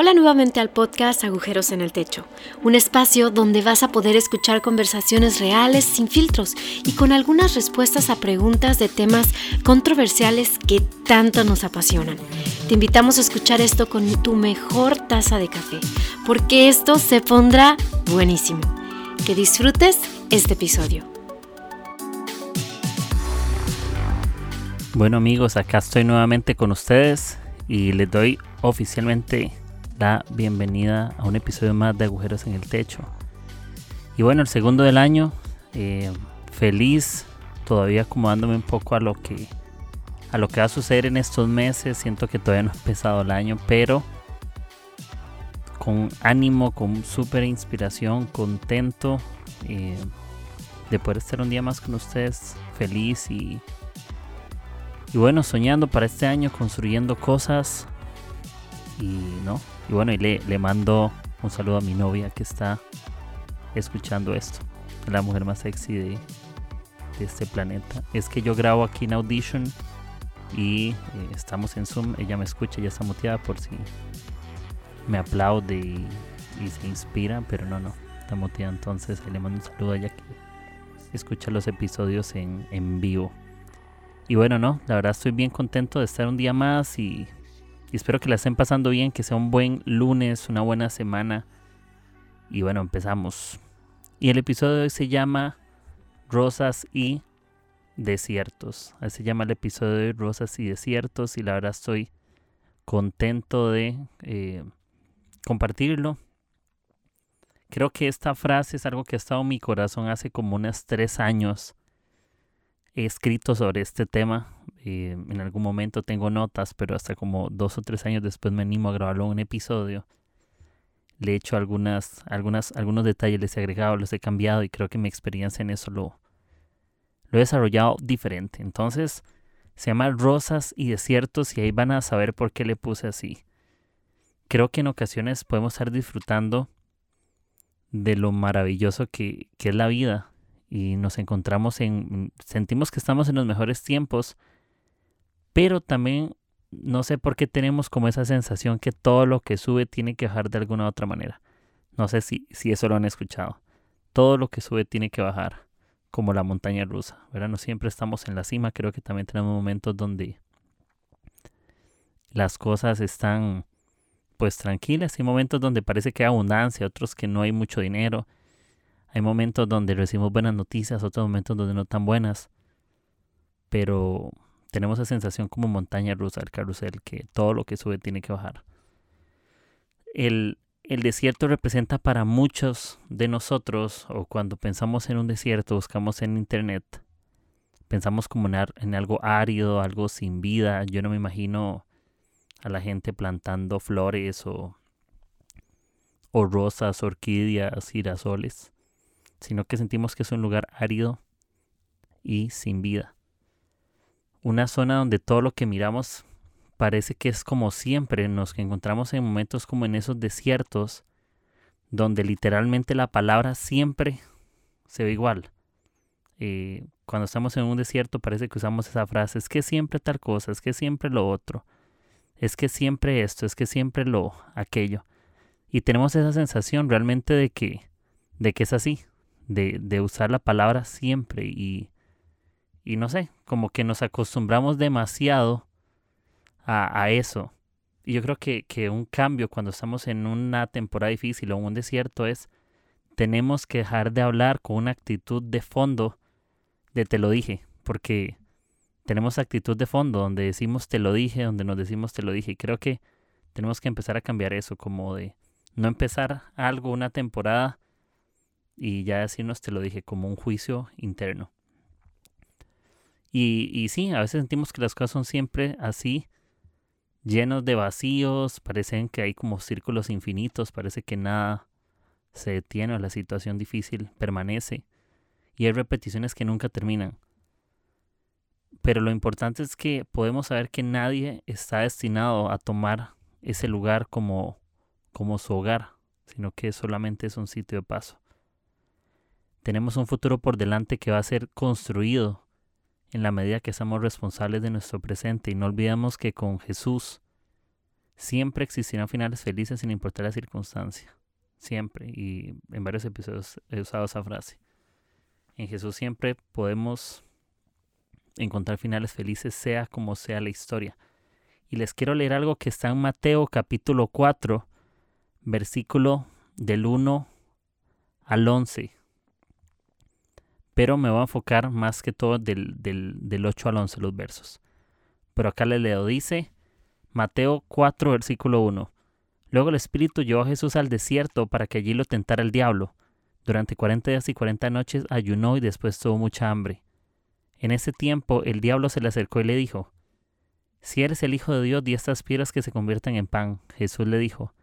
Hola nuevamente al podcast Agujeros en el Techo, un espacio donde vas a poder escuchar conversaciones reales, sin filtros y con algunas respuestas a preguntas de temas controversiales que tanto nos apasionan. Te invitamos a escuchar esto con tu mejor taza de café, porque esto se pondrá buenísimo. Que disfrutes este episodio. Bueno amigos, acá estoy nuevamente con ustedes y les doy oficialmente la bienvenida a un episodio más de Agujeros en el Techo. Y bueno, el segundo del año, eh, feliz, todavía acomodándome un poco a lo que a lo que va a suceder en estos meses. Siento que todavía no ha empezado el año, pero con ánimo, con súper inspiración, contento eh, de poder estar un día más con ustedes, feliz y, y bueno, soñando para este año, construyendo cosas y no, y bueno, y le, le mando un saludo a mi novia que está escuchando esto. La mujer más sexy de, este planeta. Es que yo grabo aquí en Audition y eh, estamos en Zoom. Ella me escucha, ya está muteada por si me aplaude y, se inspira, pero no, no, está muteada. Entonces le mando un saludo a ella que escucha los episodios en, en vivo. Y bueno, no, la verdad estoy bien contento de estar un día más y y espero que la estén pasando bien, que sea un buen lunes, una buena semana. Y bueno, empezamos. Y el episodio de hoy se llama Rosas y Desiertos. Así se llama el episodio de Rosas y Desiertos. Y la verdad estoy contento de eh, compartirlo. Creo que esta frase es algo que ha estado en mi corazón hace como unos tres años. He escrito sobre este tema eh, en algún momento tengo notas, pero hasta como dos o tres años después me animo a grabarlo en un episodio. Le he hecho algunas, algunas, algunos detalles, les he agregado, los he cambiado y creo que mi experiencia en eso lo, lo he desarrollado diferente. Entonces, se llama Rosas y Desiertos y ahí van a saber por qué le puse así. Creo que en ocasiones podemos estar disfrutando de lo maravilloso que, que es la vida y nos encontramos en, sentimos que estamos en los mejores tiempos, pero también no sé por qué tenemos como esa sensación que todo lo que sube tiene que bajar de alguna u otra manera. No sé si, si eso lo han escuchado. Todo lo que sube tiene que bajar, como la montaña rusa. ¿verdad? No siempre estamos en la cima, creo que también tenemos momentos donde las cosas están pues tranquilas. Hay momentos donde parece que hay abundancia, otros que no hay mucho dinero. Hay momentos donde recibimos buenas noticias, otros momentos donde no tan buenas. Pero tenemos esa sensación como montaña rusa del carrusel, que todo lo que sube tiene que bajar. El, el desierto representa para muchos de nosotros, o cuando pensamos en un desierto, buscamos en internet, pensamos como en, algo árido, algo sin vida. Yo no me imagino a la gente plantando flores o, o rosas, orquídeas, girasoles, sino que sentimos que es un lugar árido y sin vida una zona donde todo lo que miramos parece que es como siempre, nos encontramos en momentos como en esos desiertos, donde literalmente la palabra siempre se ve igual. Eh, cuando estamos en un desierto parece que usamos esa frase, es que siempre tal cosa, es que siempre lo otro, es que siempre esto, es que siempre lo aquello. Y tenemos esa sensación realmente de que, de que es así, de, de usar la palabra siempre y, y no sé, como que nos acostumbramos demasiado a, eso. Y yo creo que, que, un cambio cuando estamos en una temporada difícil o en un desierto es, tenemos que dejar de hablar con una actitud de fondo de te lo dije, porque tenemos actitud de fondo donde decimos te lo dije, donde nos decimos te lo dije. Y creo que tenemos que empezar a cambiar eso, como de no empezar algo, una temporada, y ya decirnos te lo dije, como un juicio interno. Y, sí, a veces sentimos que las cosas son siempre así, llenos de vacíos, parecen que hay como círculos infinitos, parece que nada se detiene la situación difícil permanece y hay repeticiones que nunca terminan. Pero lo importante es que podemos saber que nadie está destinado a tomar ese lugar como, como su hogar, sino que solamente es un sitio de paso. Tenemos un futuro por delante que va a ser construido en la medida que somos responsables de nuestro presente y no olvidamos que con Jesús Siempre existirán finales felices sin importar la circunstancia. Siempre. Y en varios episodios he usado esa frase. En Jesús siempre podemos encontrar finales felices, sea como sea la historia. Y les quiero leer algo que está en Mateo capítulo 4, versículo del 1 al 11. Pero me voy a enfocar más que todo del, del, 8 al 11 los versos. Pero acá le leo, dice Mateo 4, versículo 1. Luego el Espíritu llevó a Jesús al desierto para que allí lo tentara el diablo. Durante cuarenta días y cuarenta noches ayunó y después tuvo mucha hambre. En ese tiempo el diablo se le acercó y le dijo, Si eres el Hijo de Dios, di estas piedras que se conviertan en pan. Jesús le dijo,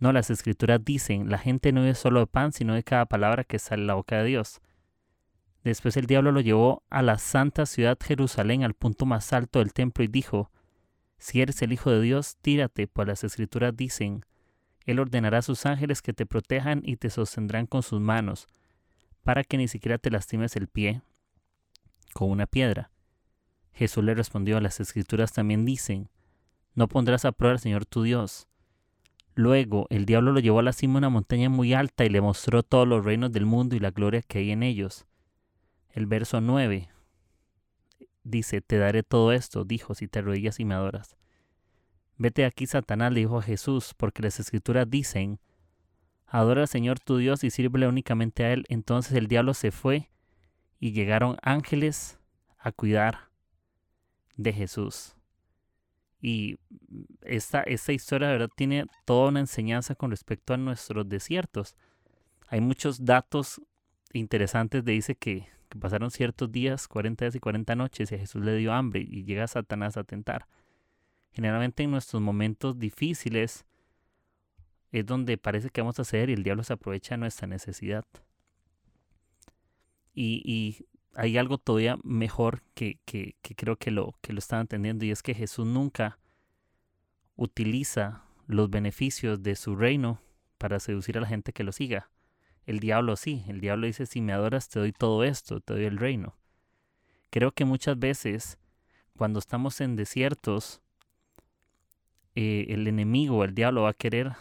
No, las escrituras dicen, la gente no vive solo de pan, sino de cada palabra que sale de la boca de Dios. Después el diablo lo llevó a la santa ciudad Jerusalén, al punto más alto del templo, y dijo, Si eres el Hijo de Dios, tírate, pues las escrituras dicen, Él ordenará a sus ángeles que te protejan y te sostendrán con sus manos, para que ni siquiera te lastimes el pie con una piedra. Jesús le respondió, las escrituras también dicen, no pondrás a prueba al Señor tu Dios. Luego el diablo lo llevó a la cima de una montaña muy alta y le mostró todos los reinos del mundo y la gloria que hay en ellos. El verso 9 dice, te daré todo esto, dijo, si te arrodillas y me adoras. Vete aquí, Satanás, le dijo a Jesús, porque las escrituras dicen, adora al Señor tu Dios y sírvele únicamente a Él. Entonces el diablo se fue y llegaron ángeles a cuidar de Jesús. Y esta, esta historia, de verdad, tiene toda una enseñanza con respecto a nuestros desiertos. Hay muchos datos interesantes de dice que, que, pasaron ciertos días, 40 días y 40 noches, y a Jesús le dio hambre y llega Satanás a tentar. Generalmente en nuestros momentos difíciles es donde parece que vamos a hacer y el diablo se aprovecha de nuestra necesidad. Y, hay algo todavía mejor que, que, creo que lo, que lo están entendiendo y es que Jesús nunca utiliza los beneficios de su reino para seducir a la gente que lo siga. El diablo sí, el diablo dice, si me adoras te doy todo esto, te doy el reino. Creo que muchas veces cuando estamos en desiertos, eh, el enemigo, el diablo va a querer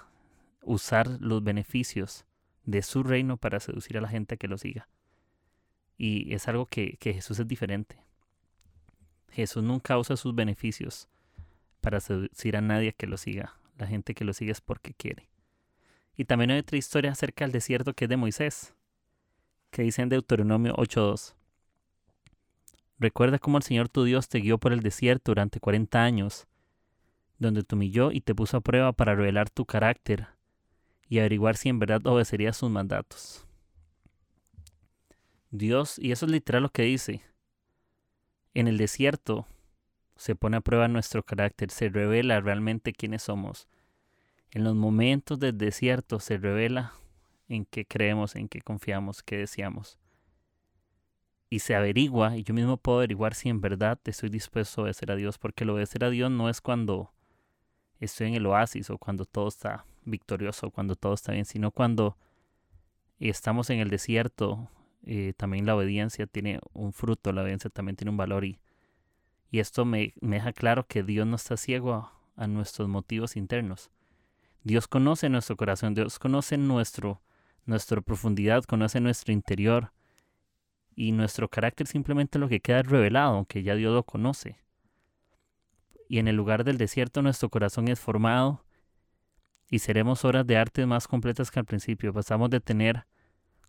usar los beneficios de su reino para seducir a la gente que lo siga. Y es algo que, Jesús es diferente. Jesús nunca usa sus beneficios para seducir a nadie que lo siga. La gente que lo sigue es porque quiere. Y también hay otra historia acerca del desierto que es de Moisés, que dice en Deuteronomio 8.2. Recuerda cómo el Señor tu Dios te guió por el desierto durante 40 años, donde te humilló y te puso a prueba para revelar tu carácter y averiguar si en verdad obedecerías sus mandatos. Dios, y eso es literal lo que dice, en el desierto se pone a prueba nuestro carácter, se revela realmente quiénes somos. En los momentos del desierto se revela en qué creemos, en qué confiamos, qué deseamos. Y se averigua, y yo mismo puedo averiguar si en verdad estoy dispuesto a obedecer a Dios, porque el obedecer a Dios no es cuando estoy en el oasis o cuando todo está victorioso, cuando todo está bien, sino cuando estamos en el desierto eh, también la obediencia tiene un fruto, la obediencia también tiene un valor y, y esto me, deja claro que Dios no está ciego a, nuestros motivos internos. Dios conoce nuestro corazón, Dios conoce nuestro, nuestra profundidad, conoce nuestro interior y nuestro carácter simplemente lo que queda revelado, aunque ya Dios lo conoce. Y en el lugar del desierto nuestro corazón es formado y seremos obras de arte más completas que al principio. Pasamos de tener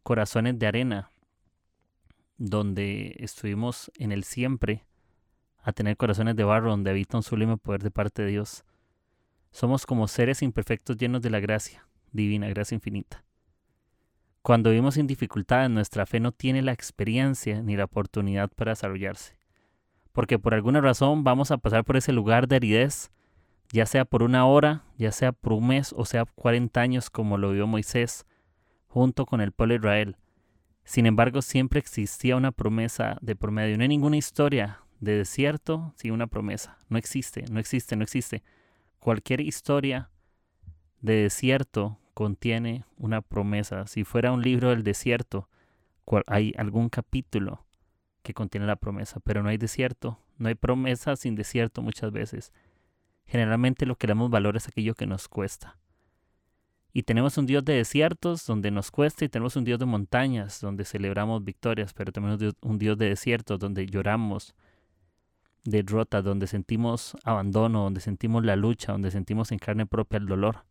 corazones de arena donde estuvimos en el siempre, a tener corazones de barro donde habita un sublime poder de parte de Dios. Somos como seres imperfectos llenos de la gracia, divina gracia infinita. Cuando vivimos en dificultades, nuestra fe no tiene la experiencia ni la oportunidad para desarrollarse. Porque por alguna razón vamos a pasar por ese lugar de aridez, ya sea por una hora, ya sea por un mes o sea 40 años como lo vio Moisés, junto con el pueblo de Israel sin embargo, siempre existía una promesa de por medio. No hay ninguna historia de desierto sin una promesa. No existe, no existe, no existe. Cualquier historia de desierto contiene una promesa. Si fuera un libro del desierto, hay algún capítulo que contiene la promesa, pero no hay desierto. No hay promesa sin desierto muchas veces. Generalmente lo que damos valor es aquello que nos cuesta. Y tenemos un Dios de desiertos donde nos cuesta y tenemos un Dios de montañas donde celebramos victorias, pero tenemos un Dios de desiertos donde lloramos derrota, donde sentimos abandono, donde sentimos la lucha, donde sentimos en carne propia el dolor.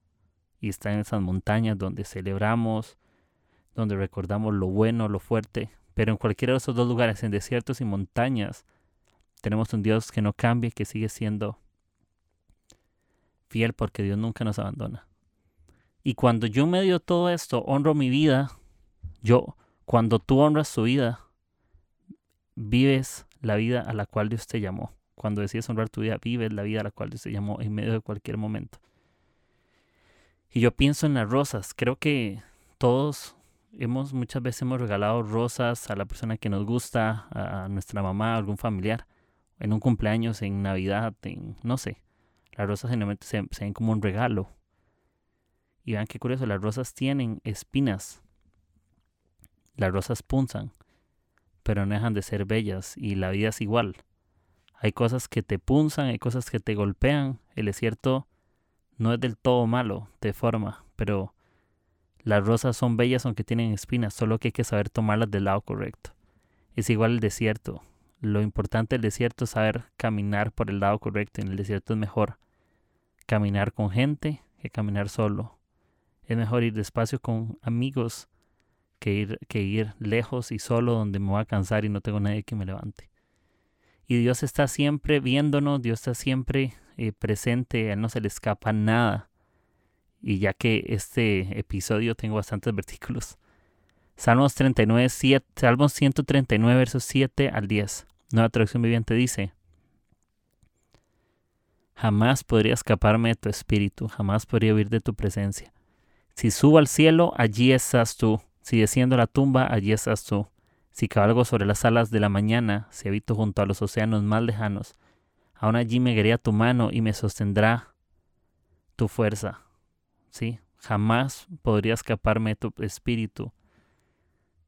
Y está en esas montañas donde celebramos, donde recordamos lo bueno, lo fuerte. Pero en cualquiera de esos dos lugares, en desiertos y montañas, tenemos un Dios que no cambia que sigue siendo fiel porque Dios nunca nos abandona. Y cuando yo medio todo esto honro mi vida, yo, cuando tú honras tu vida, vives la vida a la cual Dios te llamó. Cuando decides honrar tu vida, vives la vida a la cual Dios te llamó en medio de cualquier momento. Y yo pienso en las rosas. Creo que todos hemos muchas veces hemos regalado rosas a la persona que nos gusta, a nuestra mamá, a algún familiar, en un cumpleaños, en Navidad, en no sé. Las rosas generalmente se, se ven como un regalo. Y vean qué curioso, las rosas tienen espinas. Las rosas punzan pero no dejan de ser bellas y la vida es igual. Hay cosas que te punzan, hay cosas que te golpean. El desierto no es del todo malo, de forma, pero las rosas son bellas aunque tienen espinas, solo que hay que saber tomarlas del lado correcto. Es igual el desierto. Lo importante del desierto es saber caminar por el lado correcto. En el desierto es mejor caminar con gente que caminar solo. Es mejor ir despacio con amigos que ir, que ir lejos y solo donde me voy a cansar y no tengo nadie que me levante. Y Dios está siempre viéndonos, Dios está siempre eh, presente, a Él no se le escapa nada. Y ya que este episodio tengo bastantes versículos. Salmos 39, 7, Salmos 139, versos 7 al 10. Nueva traducción viviente dice, Jamás podría escaparme de tu espíritu, jamás podría huir de tu presencia. Si subo al cielo, allí estás tú. Si desciendo la tumba, allí estás tú. Si cabalgo sobre las alas de la mañana, si habito junto a los océanos más lejanos, aún allí me guiará tu mano y me sostendrá tu fuerza. Sí, jamás podría escaparme tu espíritu.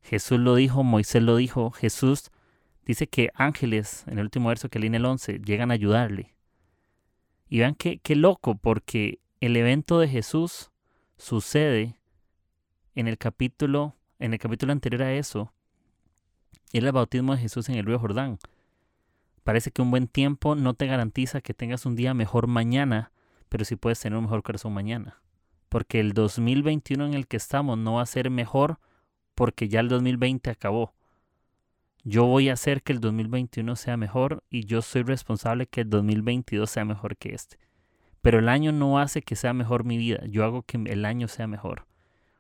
Jesús lo dijo, Moisés lo dijo, Jesús dice que ángeles, en el último verso que leí en el 11, llegan a ayudarle. Y vean qué, qué loco, porque el evento de Jesús sucede en el capítulo, en el capítulo anterior a eso, era el bautismo de Jesús en el río Jordán. Parece que un buen tiempo no te garantiza que tengas un día mejor mañana, pero sí puedes tener un mejor corazón mañana. Porque el 2021 en el que estamos no va a ser mejor porque ya el 2020 acabó. Yo voy a hacer que el 2021 sea mejor y yo soy responsable que el 2022 sea mejor que este. Pero el año no hace que sea mejor mi vida, yo hago que el año sea mejor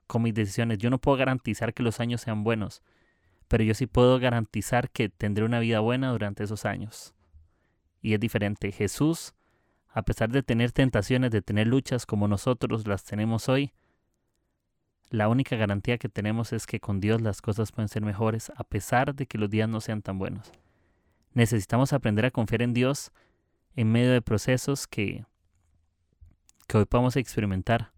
con mis decisiones. Yo no puedo garantizar que los años sean buenos, pero yo sí puedo garantizar que tendré una vida buena durante esos años. Y es diferente. Jesús, a pesar de tener tentaciones, de tener luchas como nosotros las tenemos hoy, la única garantía que tenemos es que con Dios las cosas pueden ser mejores a pesar de que los días no sean tan buenos. Necesitamos aprender a confiar en Dios en medio de procesos que, que hoy podemos experimentar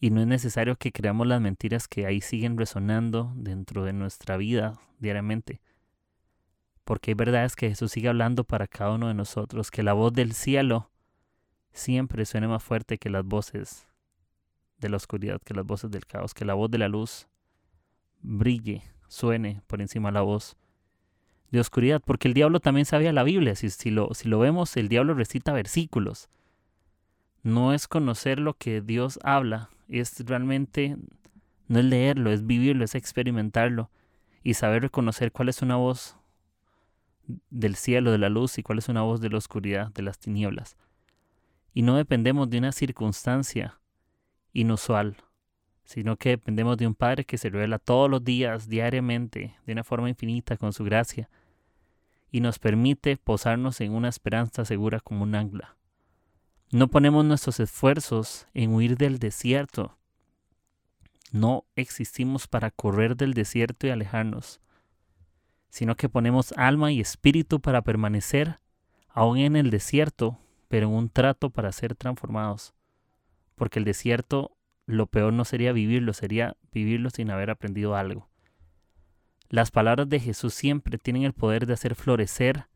y no es necesario que creamos las mentiras que ahí siguen resonando dentro de nuestra vida diariamente. Porque hay verdades que Jesús sigue hablando para cada uno de nosotros, que la voz del cielo siempre suene más fuerte que las voces de la oscuridad, que las voces del caos, que la voz de la luz brille, suene por encima de la voz de oscuridad, porque el diablo también sabía la Biblia, si, si, lo, si lo vemos, el diablo recita versículos. No es conocer lo que Dios habla, es realmente, no es leerlo, es vivirlo, es experimentarlo y saber reconocer cuál es una voz del cielo, de la luz y cuál es una voz de la oscuridad, de las tinieblas. Y no dependemos de una circunstancia inusual, sino que dependemos de un Padre que se revela todos los días, diariamente, de una forma infinita, con su gracia, y nos permite posarnos en una esperanza segura como un ancla. No ponemos nuestros esfuerzos en huir del desierto. No existimos para correr del desierto y alejarnos, sino que ponemos alma y espíritu para permanecer aún en el desierto, pero en un trato para ser transformados. Porque el desierto, lo peor no sería vivirlo, sería vivirlo sin haber aprendido algo. Las palabras de Jesús siempre tienen el poder de hacer florecer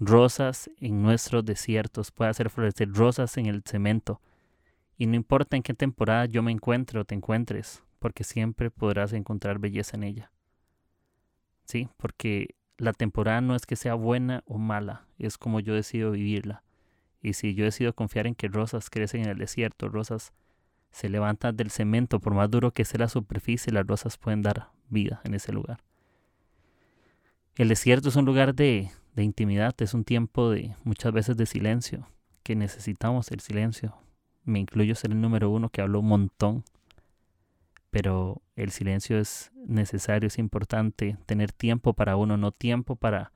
rosas en nuestros desiertos, puede hacer florecer rosas en el cemento. Y no importa en qué temporada yo me encuentre o te encuentres, porque siempre podrás encontrar belleza en ella. Sí, porque la temporada no es que sea buena o mala, es como yo decido vivirla. Y si yo decido confiar en que rosas crecen en el desierto, rosas se levantan del cemento, por más duro que sea la superficie, las rosas pueden dar vida en ese lugar. El desierto es un lugar de, de intimidad, es un tiempo de muchas veces de silencio, que necesitamos el silencio. Me incluyo ser el número uno que hablo un montón, pero el silencio es necesario, es importante, tener tiempo para uno, no tiempo para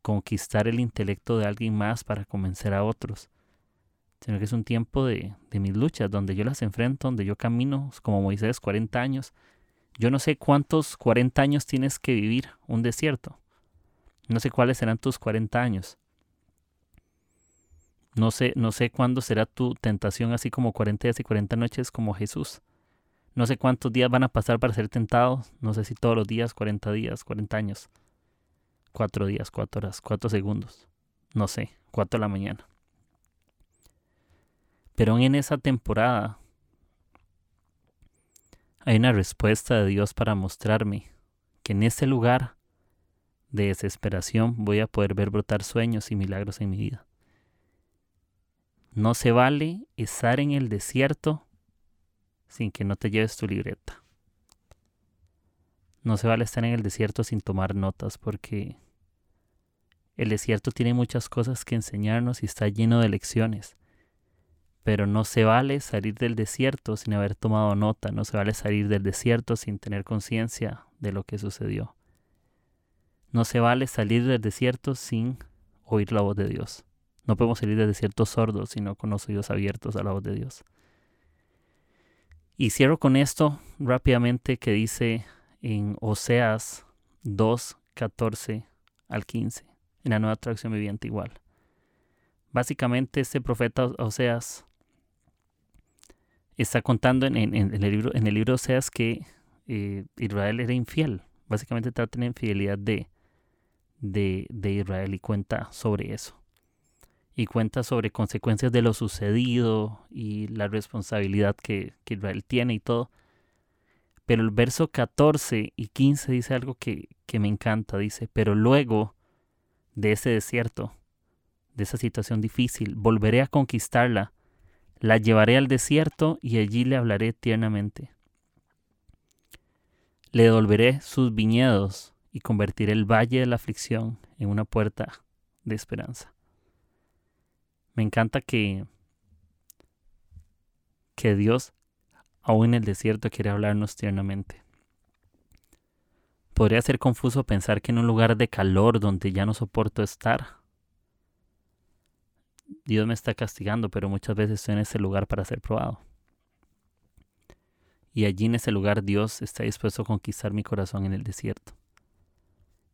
conquistar el intelecto de alguien más para convencer a otros, sino que es un tiempo de, de mis luchas, donde yo las enfrento, donde yo camino como Moisés 40 años. Yo no sé cuántos 40 años tienes que vivir un desierto. No sé cuáles serán tus 40 años. No sé, no sé cuándo será tu tentación así como 40 días y 40 noches como Jesús. No sé cuántos días van a pasar para ser tentados. No sé si todos los días, 40 días, 40 años. 4 días, 4 horas, 4 segundos. No sé, 4 de la mañana. Pero en esa temporada hay una respuesta de Dios para mostrarme que en ese lugar de desesperación voy a poder ver brotar sueños y milagros en mi vida. No se vale estar en el desierto sin que no te lleves tu libreta. No se vale estar en el desierto sin tomar notas porque el desierto tiene muchas cosas que enseñarnos y está lleno de lecciones. Pero no se vale salir del desierto sin haber tomado nota, no se vale salir del desierto sin tener conciencia de lo que sucedió. No se vale salir del desierto sin oír la voz de Dios. No podemos salir del desierto sordos, sino con los oídos abiertos a la voz de Dios. Y cierro con esto rápidamente que dice en Oseas 2, 14 al 15, en la nueva traducción viviente igual. Básicamente este profeta Oseas está contando en, el, libro, en el libro Oseas que eh, Israel era infiel. Básicamente trata de infidelidad de, de, de Israel y cuenta sobre eso y cuenta sobre consecuencias de lo sucedido y la responsabilidad que, Israel tiene y todo. Pero el verso 14 y 15 dice algo que, que me encanta, dice, pero luego de ese desierto, de esa situación difícil, volveré a conquistarla, la llevaré al desierto y allí le hablaré tiernamente. Le devolveré sus viñedos y convertiré el valle de la aflicción en una puerta de esperanza. Me encanta que, que Dios, aún en el desierto, quiere hablarnos tiernamente. Podría ser confuso pensar que en un lugar de calor donde ya no soporto estar, Dios me está castigando, pero muchas veces estoy en ese lugar para ser probado. Y allí en ese lugar Dios está dispuesto a conquistar mi corazón en el desierto.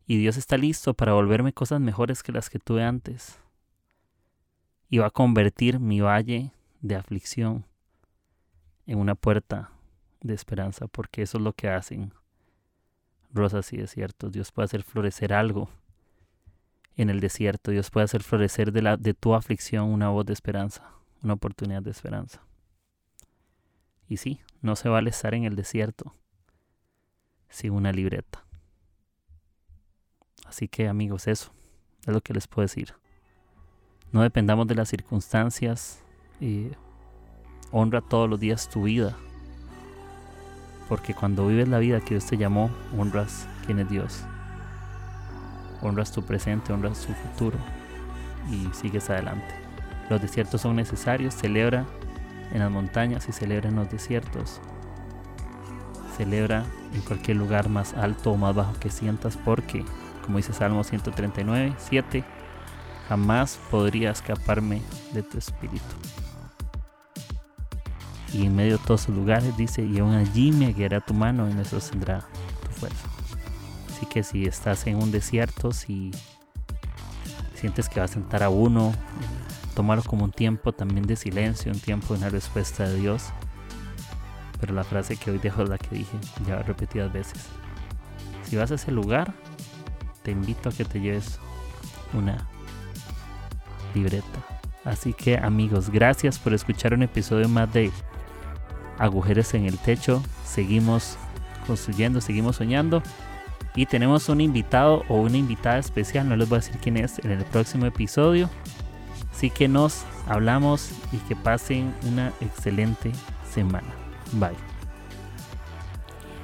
Y Dios está listo para volverme cosas mejores que las que tuve antes y va a convertir mi valle de aflicción en una puerta de esperanza, porque eso es lo que hacen rosas y desiertos. Dios puede hacer florecer algo en el desierto. Dios puede hacer florecer de, la, de tu aflicción una voz de esperanza, una oportunidad de esperanza. Y sí, no se vale estar en el desierto sin una libreta. Así que amigos, eso es lo que les puedo decir. No dependamos de las circunstancias. y honra todos los días tu vida. Porque cuando vives la vida que Dios te llamó, honras quién es Dios. Honras tu presente, honras tu futuro y sigues adelante. Los desiertos son necesarios, celebra en las montañas y celebra en los desiertos. Celebra en cualquier lugar más alto o más bajo que sientas porque, como dice Salmo 139, 7, jamás podría escaparme de tu espíritu. Y en medio de todos los lugares dice, y aún allí me guiará tu mano y me sostendrá tu fuerza. Así que si estás en un desierto, si sientes que va a sentar a uno, tómalo como un tiempo también de silencio, un tiempo de una respuesta de Dios. Pero la frase que hoy dejo es la que dije ya repetidas veces. Si vas a ese lugar, te invito a que te lleves una libreta. Así que amigos, gracias por escuchar un episodio más de Agujeros en el Techo. Seguimos construyendo, seguimos soñando. Y tenemos un invitado o una invitada especial, no les voy a decir quién es, en el próximo episodio. Así que nos hablamos y que pasen una excelente semana. Bye.